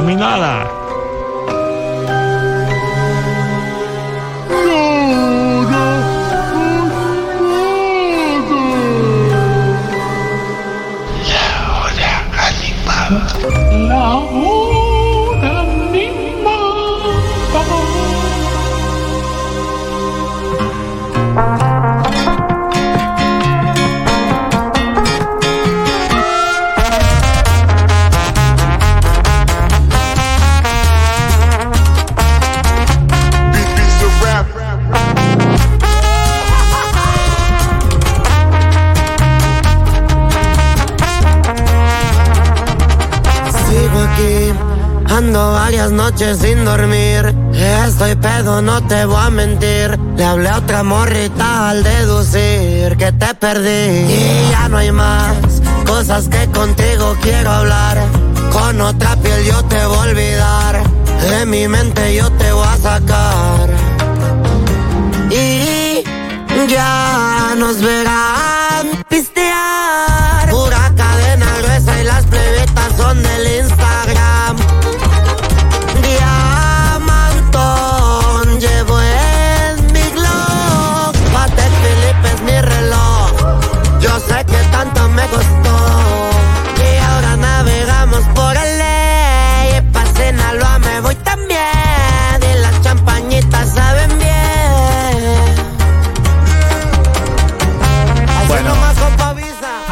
A mí nada. Varias noches sin dormir. Estoy pedo, no te voy a mentir. Le hablé a otra morrita al deducir que te perdí. Y ya no hay más cosas que contigo quiero hablar. Con otra piel yo te voy a olvidar. De mi mente yo te voy a sacar. Y ya nos verán pistear.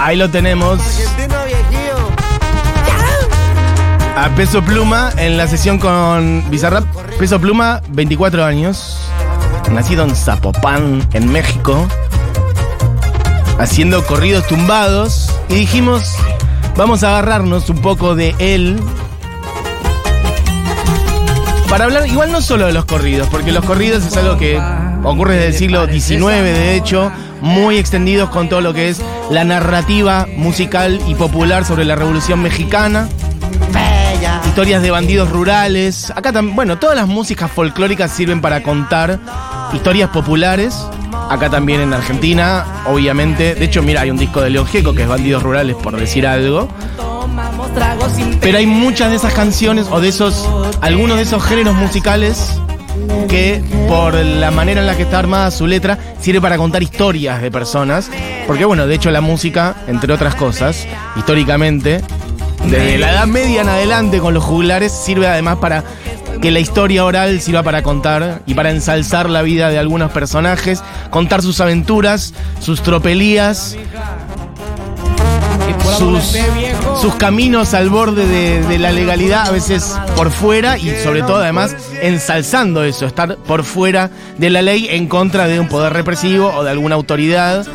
Ahí lo tenemos. A Peso Pluma en la sesión con Bizarrap. Peso Pluma, 24 años. Nacido en Zapopan, en México. Haciendo corridos tumbados. Y dijimos, vamos a agarrarnos un poco de él. Para hablar, igual no solo de los corridos, porque los corridos es algo que ocurre desde el siglo XIX, de hecho, muy extendidos con todo lo que es la narrativa musical y popular sobre la Revolución Mexicana Bella. historias de bandidos rurales. Acá también, bueno, todas las músicas folclóricas sirven para contar historias populares. Acá también en Argentina, obviamente. De hecho, mira, hay un disco de León Gieco que es Bandidos Rurales, por decir algo. Pero hay muchas de esas canciones o de esos, algunos de esos géneros musicales que por la manera en la que está armada su letra sirve para contar historias de personas. Porque bueno, de hecho la música, entre otras cosas, históricamente, desde la Edad Media en adelante con los juglares, sirve además para que la historia oral sirva para contar y para ensalzar la vida de algunos personajes, contar sus aventuras, sus tropelías, sus, sus caminos al borde de, de la legalidad, a veces por fuera y sobre todo además ensalzando eso, estar por fuera de la ley en contra de un poder represivo o de alguna autoridad.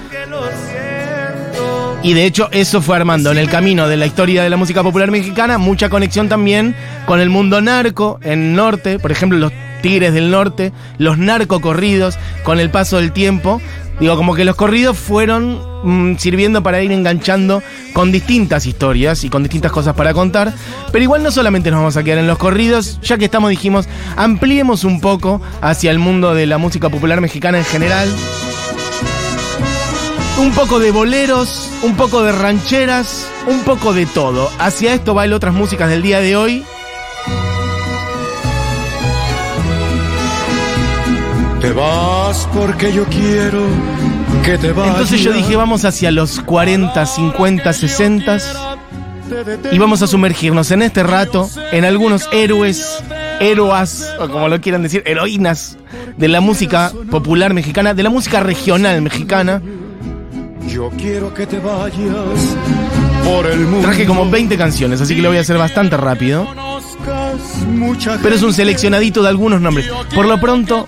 Y de hecho eso fue armando en el camino de la historia de la música popular mexicana mucha conexión también con el mundo narco en el norte, por ejemplo los Tigres del Norte, los narcocorridos con el paso del tiempo. Digo, como que los corridos fueron mm, sirviendo para ir enganchando con distintas historias y con distintas cosas para contar. Pero igual no solamente nos vamos a quedar en los corridos, ya que estamos, dijimos, ampliemos un poco hacia el mundo de la música popular mexicana en general. Un poco de boleros, un poco de rancheras, un poco de todo. Hacia esto va el otras músicas del día de hoy. Vas porque yo quiero que te vayas. Entonces yo dije, vamos hacia los 40, 50, 60 y vamos a sumergirnos en este rato en algunos héroes, héroas, o como lo quieran decir, heroínas de la música popular mexicana, de la música regional mexicana. Yo quiero que te vayas por el mundo. Traje como 20 canciones, así que lo voy a hacer bastante rápido. Pero es un seleccionadito de algunos nombres. Por lo pronto,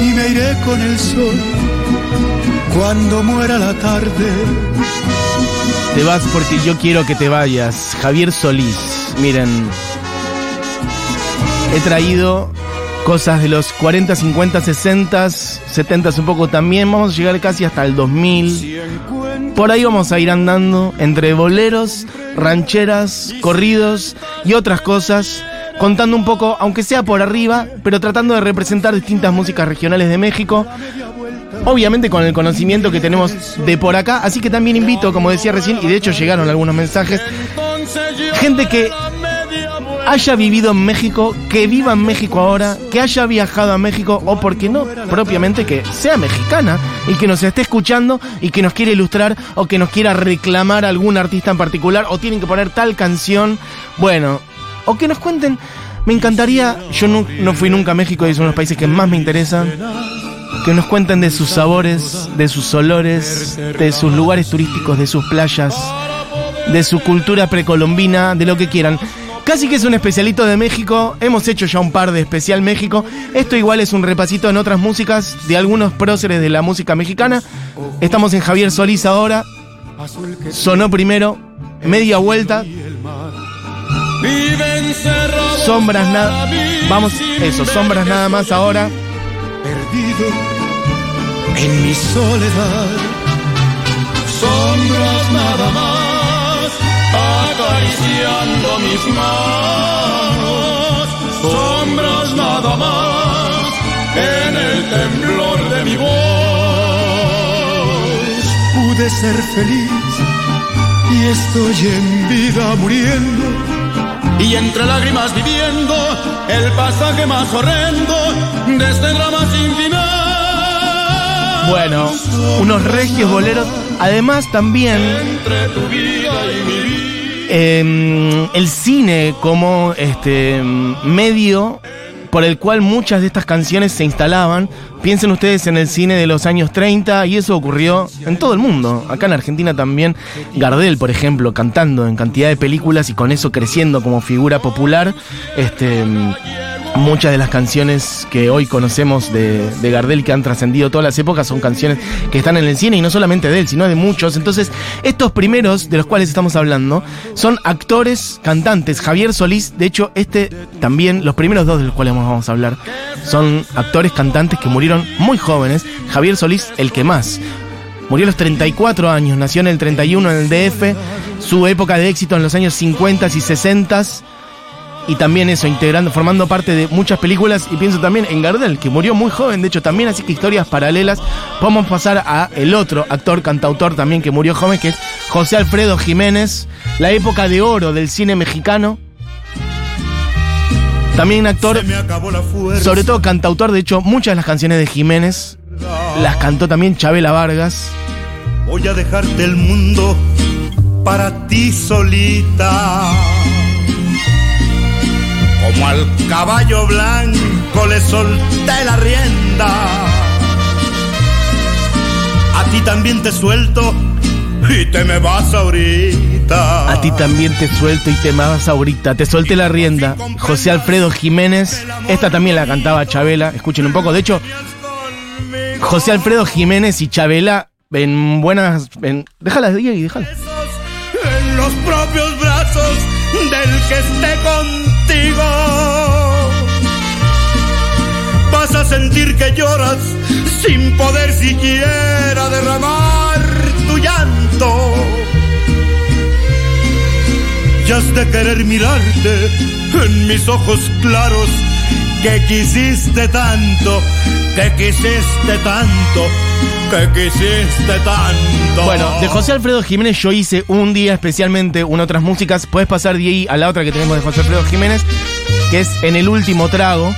y me iré con el sol. Cuando muera la tarde, Te vas porque yo quiero que te vayas. Javier Solís. Miren. he traído cosas de los 40, 50, 60, 70 un poco también. Vamos a llegar casi hasta el 2000. Por ahí vamos a ir andando entre boleros, rancheras, corridos y otras cosas, contando un poco, aunque sea por arriba, pero tratando de representar distintas músicas regionales de México. Obviamente con el conocimiento que tenemos de por acá, así que también invito, como decía recién, y de hecho llegaron algunos mensajes, gente que haya vivido en México, que viva en México ahora, que haya viajado a México o porque no propiamente que sea mexicana y que nos esté escuchando y que nos quiera ilustrar o que nos quiera reclamar algún artista en particular o tienen que poner tal canción, bueno, o que nos cuenten, me encantaría, yo no, fui nunca a México y es uno de los países que más me interesan, que nos cuenten de sus sabores, de sus olores, de sus lugares turísticos, de sus playas, de su cultura precolombina, de lo que quieran. Casi que es un especialito de México. Hemos hecho ya un par de especial México. Esto igual es un repasito en otras músicas de algunos próceres de la música mexicana. Estamos en Javier Solís ahora. Sonó primero, media vuelta. Sombras nada. Vamos, eso, sombras nada más ahora. Perdido en mi soledad. Sombras nada más acariciando mis manos, sombras nada más en el temblor de mi voz. Pude ser feliz y estoy en vida muriendo. Y entre lágrimas viviendo el pasaje más horrendo de este drama sin final. Bueno, unos regios boleros. Además también Entre tu vida y mi vida. eh, el cine como este medio por el cual muchas de estas canciones se instalaban. Piensen ustedes en el cine de los años 30 y eso ocurrió en todo el mundo. Acá en Argentina también Gardel, por ejemplo, cantando en cantidad de películas y con eso creciendo como figura popular. Este muchas de las canciones que hoy conocemos de, de Gardel que han trascendido todas las épocas son canciones que están en el cine y no solamente de él, sino de muchos. Entonces, estos primeros de los cuales estamos hablando son actores, cantantes. Javier Solís, de hecho, este también, los primeros dos de los cuales vamos a hablar, son actores, cantantes que murieron muy jóvenes. Javier Solís, el que más. Murió a los 34 años, nació en el 31 en el DF, su época de éxito en los años 50 y 60 y también eso, integrando, formando parte de muchas películas. Y pienso también en Gardel, que murió muy joven, de hecho, también, así que historias paralelas. Vamos a pasar a el otro actor, cantautor también que murió joven, que es José Alfredo Jiménez, la época de oro del cine mexicano. También actor, sobre todo cantautor, de hecho, muchas de las canciones de Jiménez las cantó también Chabela Vargas. Voy a dejarte el mundo para ti solita. Como al caballo blanco le solté la rienda. A ti también te suelto y te me vas ahorita. A ti también te suelto y te vas ahorita. Te solté la rienda. José Alfredo Jiménez. Esta también la cantaba Chabela. Escuchen un poco. De hecho, José Alfredo Jiménez y Chabela en buenas. En, déjala de ahí, déjala. en los propios brazos del que esté contigo. Vas a sentir que lloras sin poder siquiera derramar tu llanto. Y has de querer mirarte en mis ojos claros que quisiste tanto, que quisiste tanto, que quisiste tanto. Bueno, de José Alfredo Jiménez yo hice un día especialmente una otras músicas. Puedes pasar de ahí a la otra que tenemos de José Alfredo Jiménez, que es En el último trago.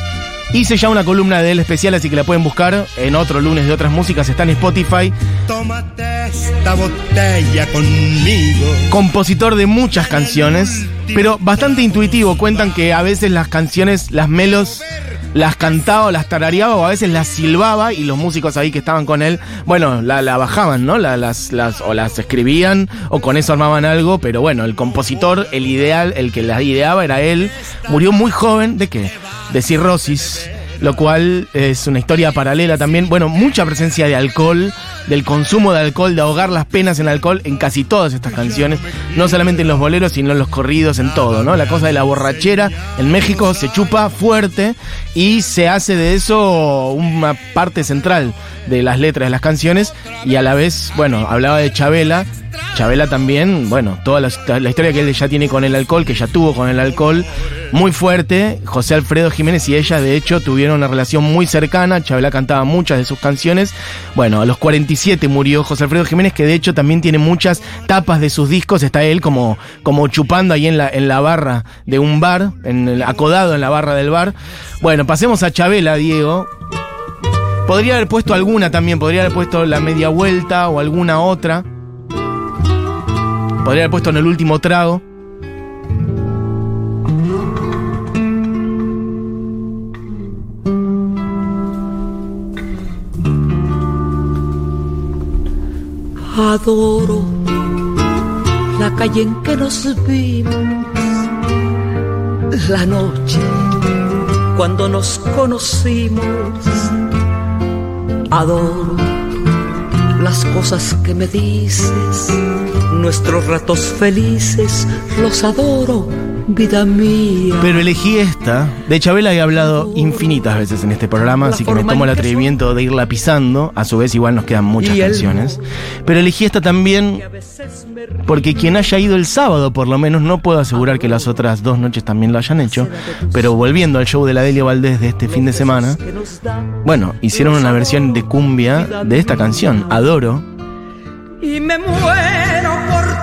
Hice ya una columna de él especial, así que la pueden buscar en otro lunes de otras músicas. Está en Spotify. Tómate esta botella conmigo. compositor de muchas canciones, pero bastante intuitivo. Cuentan que a veces las canciones, las melos, las cantaba o las tarareaba o a veces las silbaba y los músicos ahí que estaban con él, bueno, la, bajaban, ¿no? La- las, las, o las escribían o con eso armaban algo, pero bueno, el compositor, el ideal, el que las ideaba era él. Murió muy joven, ¿de qué? De cirrosis. Lo cual es una historia paralela también. Bueno, mucha presencia de alcohol, del consumo de alcohol, de ahogar las penas en alcohol en casi todas estas canciones, no solamente en los boleros, sino en los corridos, en todo, ¿no? La cosa de la borrachera en México se chupa fuerte y se hace de eso una parte central de las letras de las canciones y a la vez, bueno, hablaba de Chabela. Chabela también, bueno, toda la, historia que él ya tiene con el alcohol, que ya tuvo con el alcohol, muy fuerte. José Alfredo Jiménez y ella, de hecho, tuvieron una relación muy cercana. Chabela cantaba muchas de sus canciones. Bueno, a los 47 murió José Alfredo Jiménez, que de hecho también tiene muchas tapas de sus discos. Está él como, como chupando ahí en la, en la barra de un bar, en acodado en la barra del bar. Bueno, pasemos a Chabela, Diego. Podría haber puesto alguna también, podría haber puesto la media vuelta o alguna otra. Podría puesto en el último trago. Adoro la calle en que nos vimos, la noche cuando nos conocimos. Adoro las cosas que me dices, nuestros ratos felices, los adoro, vida mía. Pero elegí esta. De Chabela he hablado infinitas veces en este programa, así que me tomo el atrevimiento de irla pisando. A su vez, igual nos quedan muchas canciones. Pero elegí esta también porque quien haya ido el sábado, por lo menos, no puedo asegurar que las otras dos noches también lo hayan hecho. Pero volviendo al show de la Delia Valdés de este fin de semana, bueno, hicieron una versión de cumbia de esta canción, Adoro. Y me muero por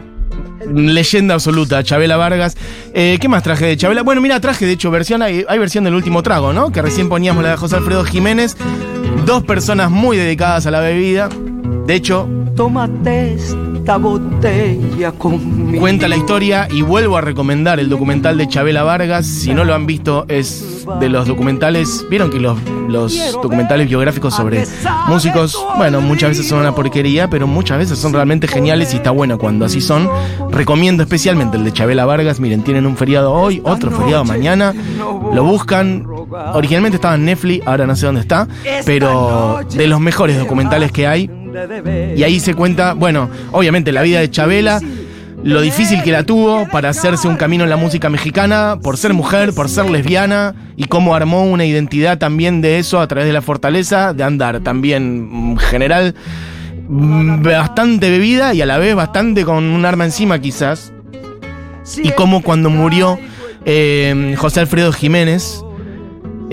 leyenda absoluta, Chabela Vargas. Eh, ¿Qué más traje de Chabela? Bueno, mira, traje de hecho versión, hay, versión del último trago, ¿no? Que recién poníamos la de José Alfredo Jiménez. Dos personas muy dedicadas a la bebida. De hecho, Tómate esta botella conmigo. cuenta la historia y vuelvo a recomendar el documental de Chabela Vargas. Si no lo han visto, es de los documentales. Vieron que los, los documentales biográficos sobre músicos, bueno, muchas veces son una porquería, pero muchas veces son realmente geniales y está bueno cuando así son. Recomiendo especialmente el de Chabela Vargas. Miren, tienen un feriado hoy, otro feriado mañana. Lo buscan. Originalmente estaba en Netflix, ahora no sé dónde está, pero de los mejores documentales que hay. Y ahí se cuenta, bueno, obviamente la vida de Chabela, lo difícil que la tuvo para hacerse un camino en la música mexicana, por ser mujer, por ser lesbiana, y cómo armó una identidad también de eso a través de la fortaleza, de andar también en general mm, bastante bebida y a la vez bastante con un arma encima quizás. Y cómo cuando murió eh, José Alfredo Jiménez,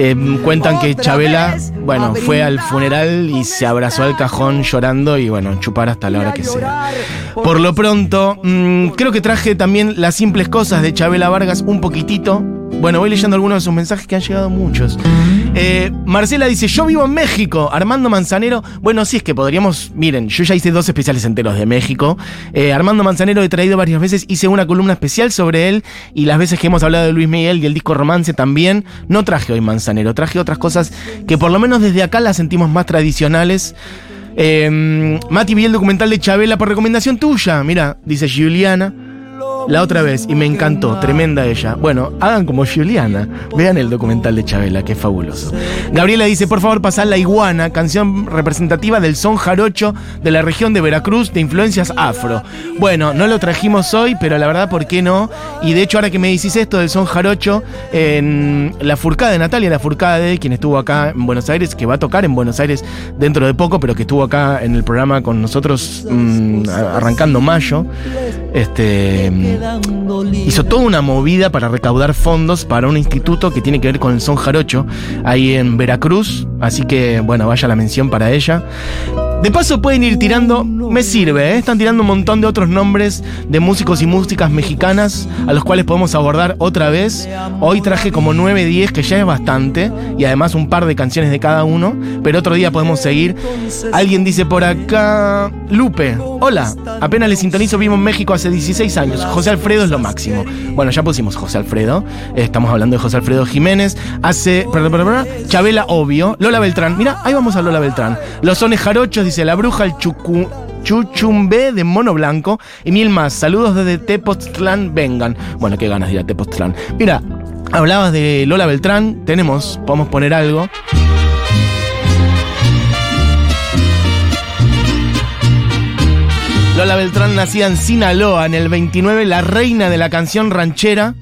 eh, cuentan que Chabela, bueno, fue al funeral y se abrazó al cajón llorando y bueno, chupar hasta la hora que sea. Por lo pronto, mm, creo que traje también las simples cosas de Chabela Vargas un poquitito. Bueno, voy leyendo algunos de sus mensajes que han llegado muchos. Eh, Marcela dice, yo vivo en México. Armando Manzanero, bueno, sí es que podríamos, miren, yo ya hice dos especiales enteros de México. Eh, Armando Manzanero he traído varias veces, hice una columna especial sobre él y las veces que hemos hablado de Luis Miguel y el disco Romance también. No traje hoy Manzanero, traje otras cosas que por lo menos desde acá las sentimos más tradicionales. Eh, Mati vi el documental de Chabela por recomendación tuya. Mira, dice Juliana. La otra vez, y me encantó, tremenda ella. Bueno, hagan como Juliana. Vean el documental de Chabela, que es fabuloso. Gabriela dice, por favor, pasad La Iguana, canción representativa del son jarocho de la región de Veracruz, de influencias afro. Bueno, no lo trajimos hoy, pero la verdad, ¿por qué no? Y de hecho, ahora que me decís esto del son jarocho, en la furcada de Natalia, la furcada de quien estuvo acá en Buenos Aires, que va a tocar en Buenos Aires dentro de poco, pero que estuvo acá en el programa con nosotros mm, arrancando mayo. Este hizo toda una movida para recaudar fondos para un instituto que tiene que ver con el son jarocho ahí en Veracruz. Así que, bueno, vaya la mención para ella. De paso pueden ir tirando, me sirve, ¿eh? están tirando un montón de otros nombres de músicos y músicas mexicanas a los cuales podemos abordar otra vez. Hoy traje como 9, 10, que ya es bastante, y además un par de canciones de cada uno, pero otro día podemos seguir. Alguien dice por acá, Lupe, hola, apenas le sintonizo, vivo en México hace 16 años, José Alfredo es lo máximo. Bueno, ya pusimos José Alfredo, estamos hablando de José Alfredo Jiménez, hace, Chabela Obvio, Lola Beltrán, mira, ahí vamos a Lola Beltrán, Los Sones Jarochos, dice La Bruja, el Chucu, Chuchumbe de Mono Blanco y mil más. Saludos desde Tepoztlán, vengan. Bueno, qué ganas de ir Tepoztlán. Mira, hablabas de Lola Beltrán, tenemos, podemos poner algo. Lola Beltrán nacida en Sinaloa en el 29, la reina de la canción ranchera.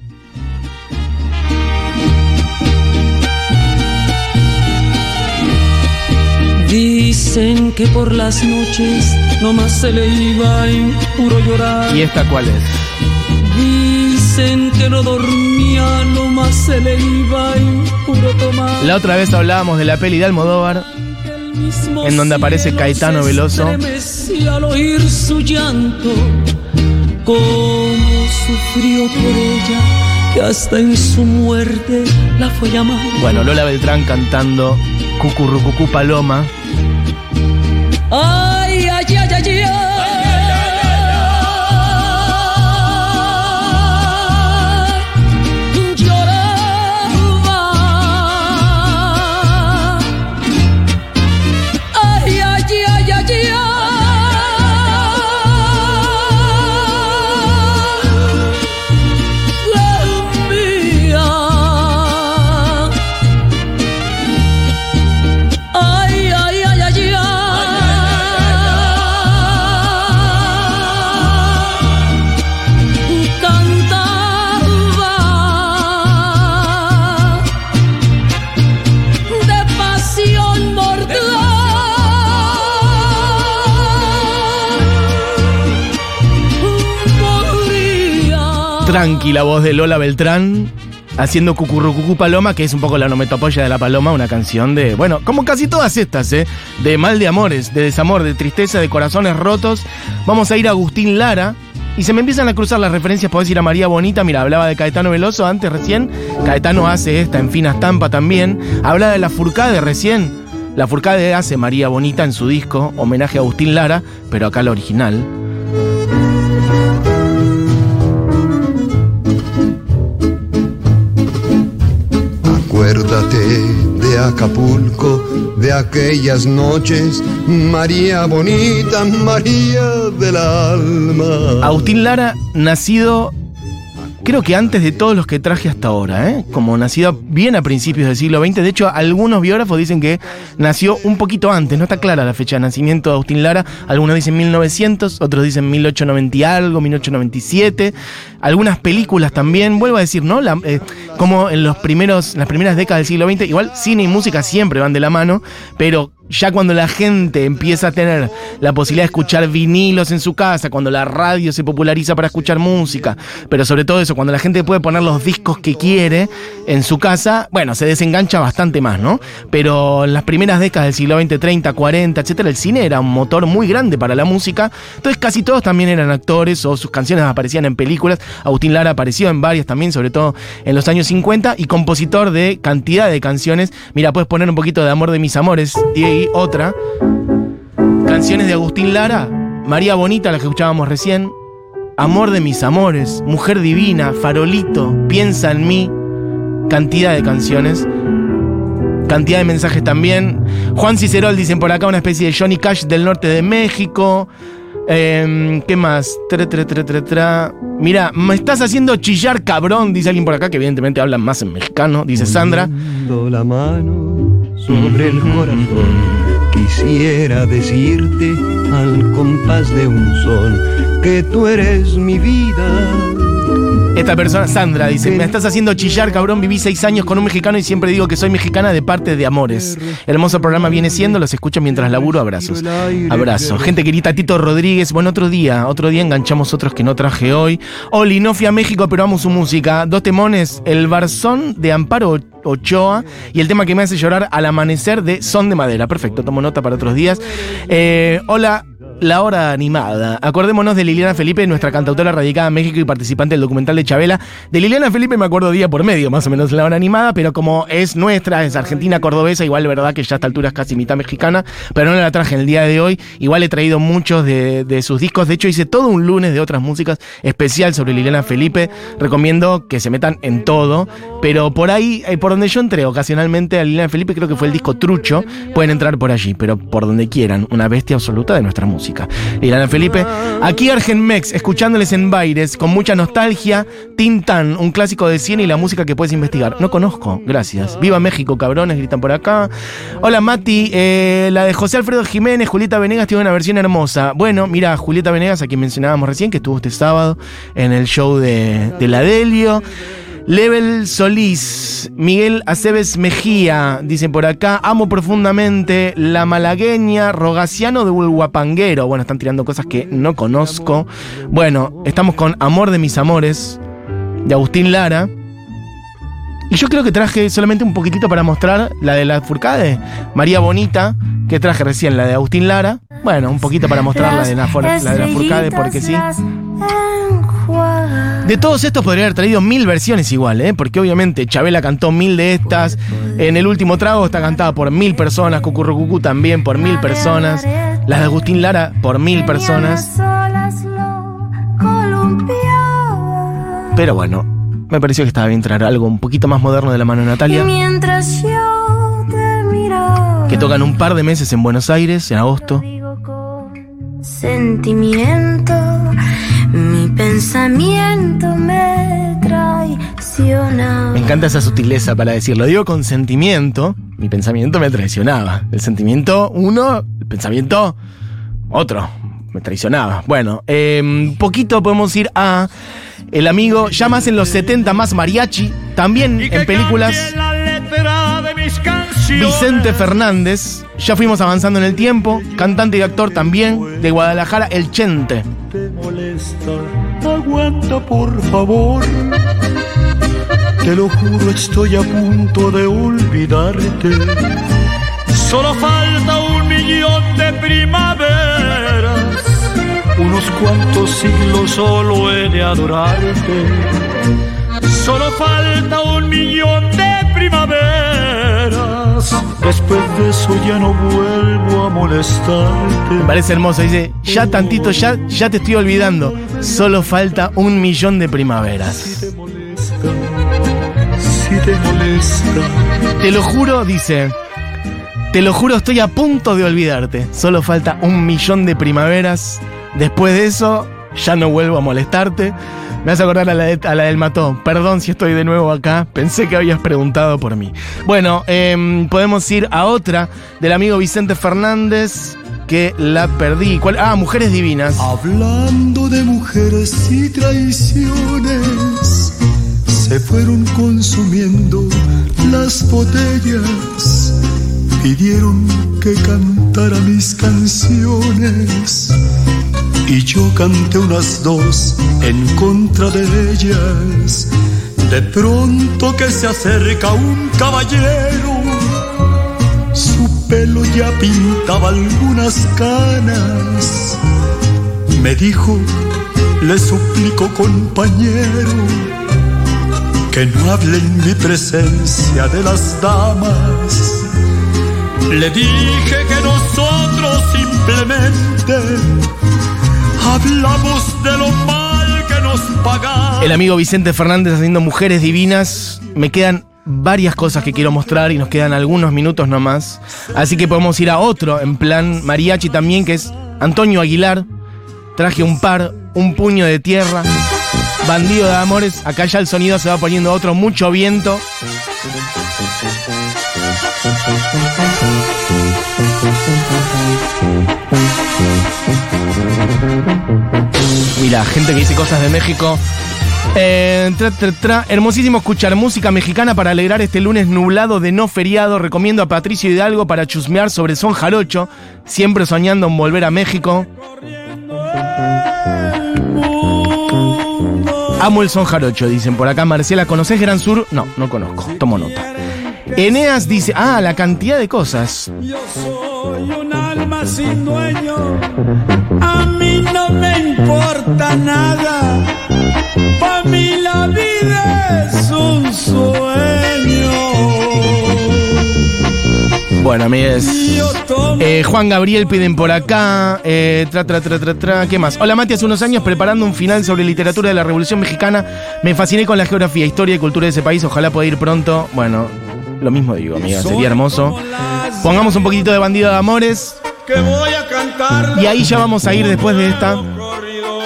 Dicen que por las noches nomás se le iba en puro llorar. ¿Y esta cuál es? Dicen que no dormía, nomás se le iba en puro tomar. La otra vez hablábamos de la peli de Almodóvar, en donde aparece Caetano Veloso. al oír su llanto, cómo sufrió por ella, que hasta en su muerte la fue llamar. Bueno, Lola Beltrán cantando Cucurrucucú Paloma. 哎呀加加加油 Tranqui la voz de Lola Beltrán haciendo Cucurrucucú Paloma, que es un poco la nometopolla de la paloma, una canción de, bueno, como casi todas estas, ¿eh? De mal de amores, de desamor, de tristeza, de corazones rotos. Vamos a ir a Agustín Lara. Y se me empiezan a cruzar las referencias, podés ir a María Bonita, mira, hablaba de Caetano Veloso antes recién, Caetano hace esta en Fina Estampa también, habla de la Furcade recién, la Furcade hace María Bonita en su disco, homenaje a Agustín Lara, pero acá la original. Acapulco, de aquellas noches, María bonita, María del alma. Agustín Lara, nacido creo que antes de todos los que traje hasta ahora, ¿eh? como nacido bien a principios del siglo XX. De hecho, algunos biógrafos dicen que nació un poquito antes, no está clara la fecha de nacimiento de Agustín Lara. Algunos dicen 1900, otros dicen 1890 y algo, 1897. Algunas películas también, vuelvo a decir, ¿no? Eh, como en los primeros, las primeras décadas del siglo XX, igual cine y música siempre van de la mano, pero ya cuando la gente empieza a tener la posibilidad de escuchar vinilos en su casa, cuando la radio se populariza para escuchar música, pero sobre todo eso, cuando la gente puede poner los discos que quiere en su casa, bueno, se desengancha bastante más, ¿no? Pero en las primeras décadas del siglo XX, 30, 40, etcétera, el cine era un motor muy grande para la música, entonces casi todos también eran actores o sus canciones aparecían en películas. Agustín Lara apareció en varias también, sobre todo en los años 50, y compositor de cantidad de canciones. Mira, puedes poner un poquito de Amor de mis amores, otra. Canciones de Agustín Lara, María Bonita, la que escuchábamos recién, Amor de mis amores, Mujer divina, Farolito, Piensa en mí, cantidad de canciones. Cantidad de mensajes también. Juan Cicerol dicen por acá una especie de Johnny Cash del norte de México. Em, ¿Qué más? Tra. Mira, me estás haciendo chillar cabrón, dice alguien por acá, que evidentemente hablan más en mexicano, dice Sandra. La mano sobre el corazón. Quisiera decirte al compás de un son que tú eres mi vida. Esta persona, Sandra, dice, me estás haciendo chillar, cabrón, viví seis años con un mexicano y siempre digo que soy mexicana de parte de amores. Hermoso programa viene siendo, los escucho mientras laburo, abrazos. Abrazo. Gente querida, Tito Rodríguez, bueno, otro día, otro día enganchamos otros que no traje hoy. Oli, no fui a México, pero amo su música. Dos temones, El Barzón de Amparo Ochoa. Y el tema que me hace llorar al amanecer de Son de Madera. Perfecto, tomo nota para otros días. Eh, hola. La hora animada. Acordémonos de Liliana Felipe, nuestra cantautora radicada en México y participante del documental de Chabela. De Liliana Felipe me acuerdo día por medio, más o menos, la hora animada, pero como es nuestra, es argentina cordobesa, igual verdad que ya a esta altura es casi mitad mexicana, pero no la traje en el día de hoy. Igual he traído muchos de, de sus discos. De hecho, hice todo un lunes de otras músicas especial sobre Liliana Felipe. Recomiendo que se metan en todo, pero por ahí, eh, por donde yo entré ocasionalmente a Liliana Felipe, creo que fue el disco Trucho. Pueden entrar por allí, pero por donde quieran. Una bestia absoluta de nuestra música. Liliana Felipe. Aquí Argenmex, escuchándoles en Baires, con mucha nostalgia. Tintan, un clásico de cine y la música que puedes investigar. No conozco, gracias. Viva México, cabrones, gritan por acá. Hola Mati, eh, la de José Alfredo Jiménez, Julieta Venegas tiene una versión hermosa. Bueno, mira, Julieta Venegas, a quien mencionábamos recién, que estuvo este sábado en el show de la Delio. Level Solís, Miguel Aceves Mejía, dicen por acá, amo profundamente la malagueña Rogaciano de Bulguapanguero. Bueno, están tirando cosas que no conozco. Bueno, estamos con Amor de mis amores, de Agustín Lara. Y yo creo que traje solamente un poquitito para mostrar la de la Furcade, María Bonita, que traje recién, la de Agustín Lara. Bueno, un poquito para mostrar la de la, la de la Furcade, porque sí. De todos estos podría haber traído mil versiones igual, ¿eh? porque obviamente Chabela cantó mil de estas. En el último trago está cantada por mil personas, Cucurrucucú también por mil personas. Las de Agustín Lara por mil personas. Pero bueno, me pareció que estaba bien traer algo un poquito más moderno de la mano de Natalia. Mientras yo te miraba, Que tocan un par de meses en Buenos Aires, en agosto. con sentimiento, mi pensamiento me traiciona. Me encanta esa sutileza para decirlo. Digo con sentimiento. Mi pensamiento me traicionaba. El sentimiento uno, el pensamiento otro. Me traicionaba. Bueno, eh, poquito podemos ir a el amigo, ya más en los 70, más mariachi. También en películas. Vicente Fernández. Ya fuimos avanzando en el tiempo. Cantante y actor también. De Guadalajara, El Chente. te molesta, aguanta por favor. Te lo juro, estoy a punto de olvidarte. Solo falta un millón de primaveras. Unos cuantos siglos solo he de adorarte. Solo falta un millón de primaveras. Después de eso ya no vuelvo a molestarte. Parece hermoso. Dice, ya tantito, ya, ya te estoy olvidando. Solo falta un millón de primaveras. te molesta, si te molesta, Te lo juro, dice. Te lo juro, estoy a punto de olvidarte. Solo falta un millón de primaveras. Después de eso, ya no vuelvo a molestarte. Me acordar a la, de- a la del mató. Perdón si estoy de nuevo acá. Pensé que habías preguntado por mí. Bueno, em, podemos ir a otra del amigo Vicente Fernández que la perdí. ¿Cuál? Ah, Mujeres Divinas. Hablando de mujeres y traiciones, se fueron consumiendo las botellas. Pidieron que cantara mis canciones y yo canté unas dos en contra de ellas. De pronto que se acerca un caballero su pelo ya pintaba algunas canas. Me dijo, le suplico compañero, que no hable en mi presencia de las damas. Le dije que nosotros simplemente hablamos de lo mal que nos pagaban. El amigo Vicente Fernández haciendo Mujeres Divinas. Me quedan varias cosas que quiero mostrar y nos quedan algunos minutos nomás. Así que podemos ir a otro en plan mariachi también, que es Antonio Aguilar. Traje un par, un puño de tierra. Bandido de amores. Acá ya el sonido se va poniendo otro, mucho viento. Mira, gente que dice cosas de México. Eh. Hermosísimo escuchar música mexicana para alegrar este lunes nublado de no feriado. Recomiendo a Patricio Hidalgo para chusmear sobre Son Jarocho, siempre soñando en volver a México. Amo el Son Jarocho, dicen por acá. Marcela, ¿conoces Gran Sur? No, no conozco. Tomo nota. Eneas dice, ah, la cantidad de cosas. Yo soy un alma sin dueño. A mí no me importa nada. Para mí la vida es un sueño. Bueno, amigues. Eh, Juan Gabriel piden por acá. eh, tra, tra, tra, tra, tra. ¿Qué más? Hola Mati, hace unos años preparando un final sobre literatura de la Revolución Mexicana. Me fasciné con la geografía, historia y cultura de ese país. Ojalá pueda ir pronto. Bueno, lo mismo digo, amiga. Sería hermoso. Pongamos un poquitito de bandido de amores. Que voy a cantar. Y ahí ya vamos a ir después de esta. corrido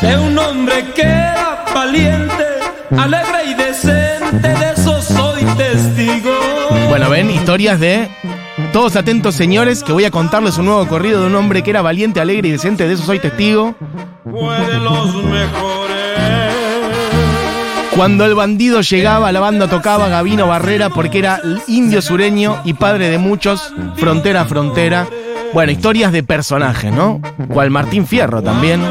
de un hombre que era valiente, alegre y decente, de eso soy testigo. Bueno, ven, historias de. Todos atentos, señores, que voy a contarles un nuevo corrido de un hombre que era valiente, alegre y decente. De eso soy testigo. Fue de los mejores. Cuando el bandido llegaba, la banda tocaba Gavino Barrera porque era indio sureño y padre de muchos, frontera a frontera. Bueno, historias de personajes, ¿no? Cual Martín Fierro también.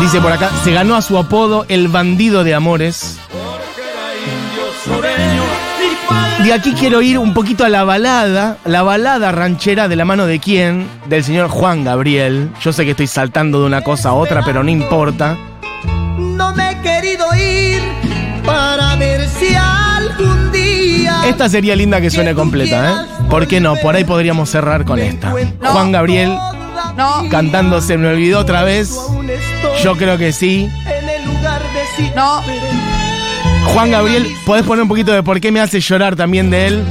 Dice por acá, se ganó a su apodo el bandido de amores. Indio sureño y padre De aquí quiero ir un poquito a la balada, la balada ranchera de la mano de quién, del señor Juan Gabriel. Yo sé que estoy saltando de una cosa a otra, pero no importa. No me he querido ir para ver si algún día. Esta sería linda que suene completa, ¿eh? ¿Por qué no? Por ahí podríamos cerrar con esta. Juan Gabriel No, cantando Se me olvidó otra vez. Yo creo que sí. en el lugar de siempre. no. Juan Gabriel, ¿podés poner un poquito de por qué me hace llorar también de él?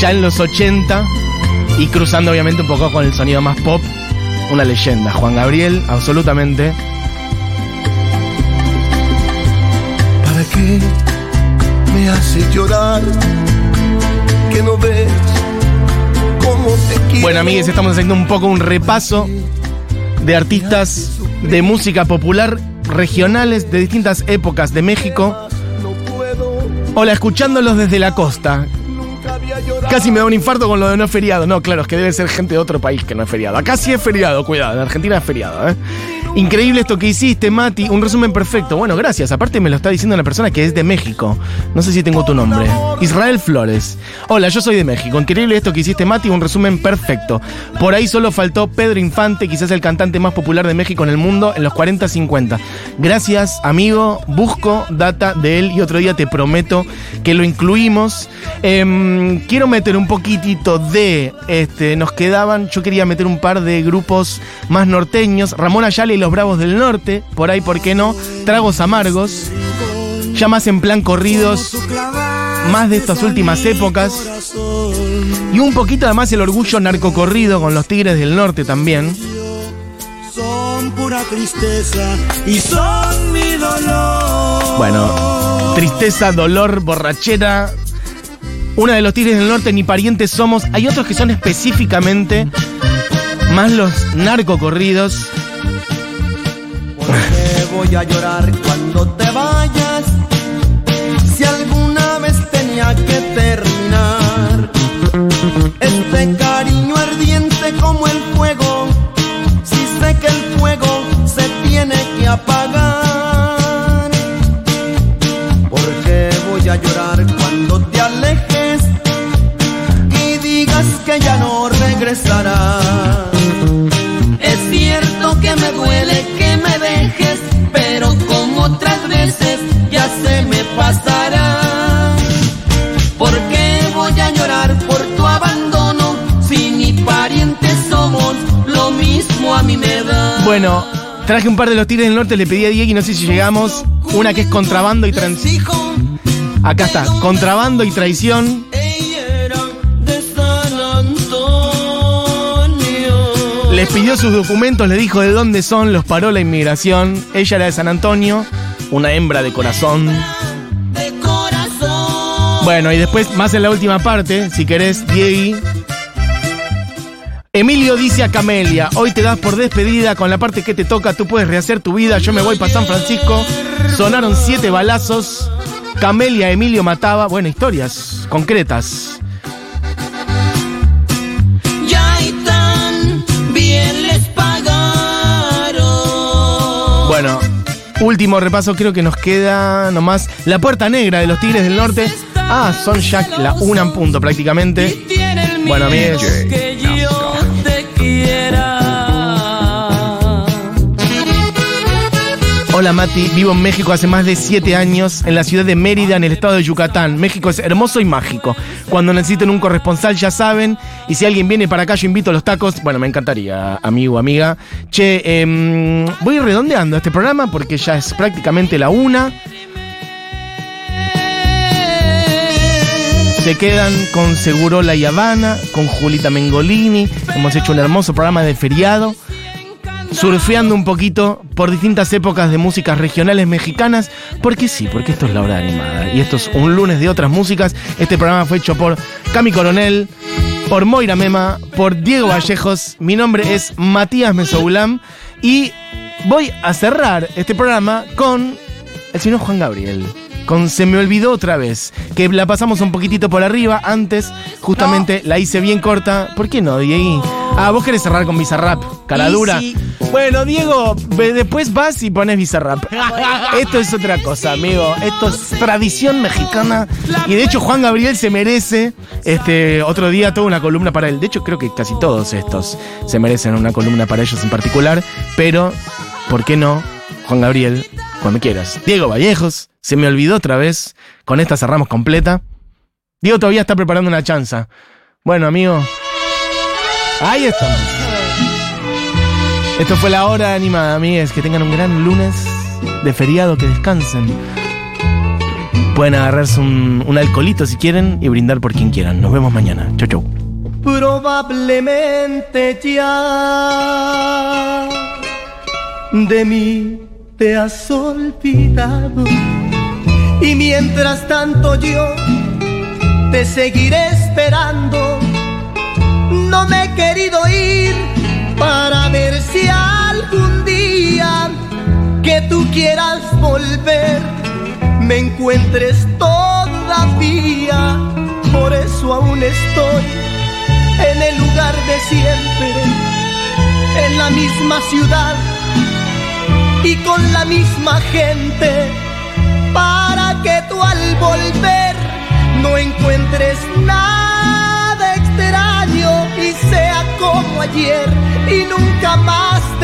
Ya en los 80 y cruzando obviamente un poco con el sonido más pop, una leyenda. Juan Gabriel, absolutamente. ¿Para qué me haces llorar? Que no ves. Bueno, amigues, estamos haciendo un poco un repaso de artistas de música popular regionales de distintas épocas de México. Hola, escuchándolos desde la costa. Casi me da un infarto con lo de no feriado. No, claro, es que debe ser gente de otro país que no es feriado. Acá sí es feriado, cuidado, en Argentina es feriado, ¿eh? Increíble esto que hiciste, Mati. Un resumen perfecto. Bueno, gracias. Aparte me lo está diciendo una persona que es de México. No sé si tengo tu nombre. Israel Flores. Hola, yo soy de México. Increíble esto que hiciste, Mati. Un resumen perfecto. Por ahí solo faltó Pedro Infante, quizás el cantante más popular de México en el mundo en los 40-50. Gracias, amigo. Busco data de él y otro día te prometo que lo incluimos. Em, quiero meter un poquitito de. Este, nos quedaban. Yo quería meter un par de grupos más norteños. Ramón Ayala y los Bravos del Norte. Por ahí, ¿por qué no? Tragos amargos. Ya más en plan corridos. Más de estas últimas épocas. Y un poquito además el orgullo narcocorrido con los Tigres del Norte también. Son pura tristeza y son mi dolor. Bueno, tristeza, dolor, borrachera. Una de los Tigres del Norte, ni parientes somos. Hay otros que son específicamente más los narcocorridos. Voy a llorar cuando te vayas. Si alguna vez tenía que terminar. Este cariño ardiente como el Traje un par de los Tigres del Norte, le pedí a Diego y no sé si llegamos. Una que es contrabando y traición. Acá está, contrabando y traición. Les pidió sus documentos, le dijo de dónde son, los paró la inmigración. Ella era de San Antonio, una hembra de corazón. De corazón. Bueno, y después, más en la última parte, si querés, Diego. Emilio dice a Camelia, hoy te das por despedida con la parte que te toca, tú puedes rehacer tu vida, yo me voy para San Francisco. Sonaron siete balazos, Camelia Emilio mataba, bueno, historias concretas. Ya y tan bien les pagaron. Bueno, último repaso, creo que nos queda nomás La Puerta Negra de los Tigres del Norte. Ah, son Jack la una en punto prácticamente. Bueno, a mí es... Hola Mati, vivo en México hace más de 7 años, en la ciudad de Mérida, en el estado de Yucatán. México es hermoso y mágico. Cuando necesiten un corresponsal ya saben, y si alguien viene para acá yo invito a los tacos, bueno, me encantaría, amigo, amiga. Che, em, voy redondeando este programa porque ya es prácticamente la una. Se quedan con Segurola y Habana, con Julita Mengolini. Hemos hecho un hermoso programa de feriado surfeando un poquito por distintas épocas de músicas regionales mexicanas, porque sí, porque esto es la hora animada. Y esto es un lunes de otras músicas. Este programa fue hecho por Cami Coronel, por Moira Mema, por Diego Vallejos. Mi nombre es Matías Mesoulam y voy a cerrar este programa con el señor Juan Gabriel. Con Se me olvidó otra vez, que la pasamos un poquitito por arriba. Antes, justamente, la hice bien corta. ¿Por qué no, Diego? Ah, vos querés cerrar con Bizarrap, cara Y dura. sí. Bueno, Diego, después vas y pones Bizarrap. Esto es otra cosa, amigo. Esto es tradición mexicana. Y de hecho, Juan Gabriel se merece este otro día toda una columna para él. De hecho, creo que casi todos estos se merecen una columna para ellos en particular. Pero, ¿por qué no? Juan Gabriel, cuando quieras. Diego Vallejos, se me olvidó otra vez. Con esta cerramos completa. Diego todavía está preparando una chanza. Bueno, amigo. Ahí estamos. Esto fue la hora animada, amigues. Que tengan un gran lunes de feriado, que descansen. Pueden agarrarse un, un alcoholito si quieren y brindar por quien quieran. Nos vemos mañana. Chau, chau. Probablemente ya de mí te has olvidado. Y mientras tanto yo te seguiré esperando. No me he querido ir para ver si algún día que tú quieras volver me encuentres todavía. Por eso aún estoy en el lugar de siempre, en la misma ciudad y con la misma gente, para que tú al volver no encuentres nada extraño y sea como ayer y nunca más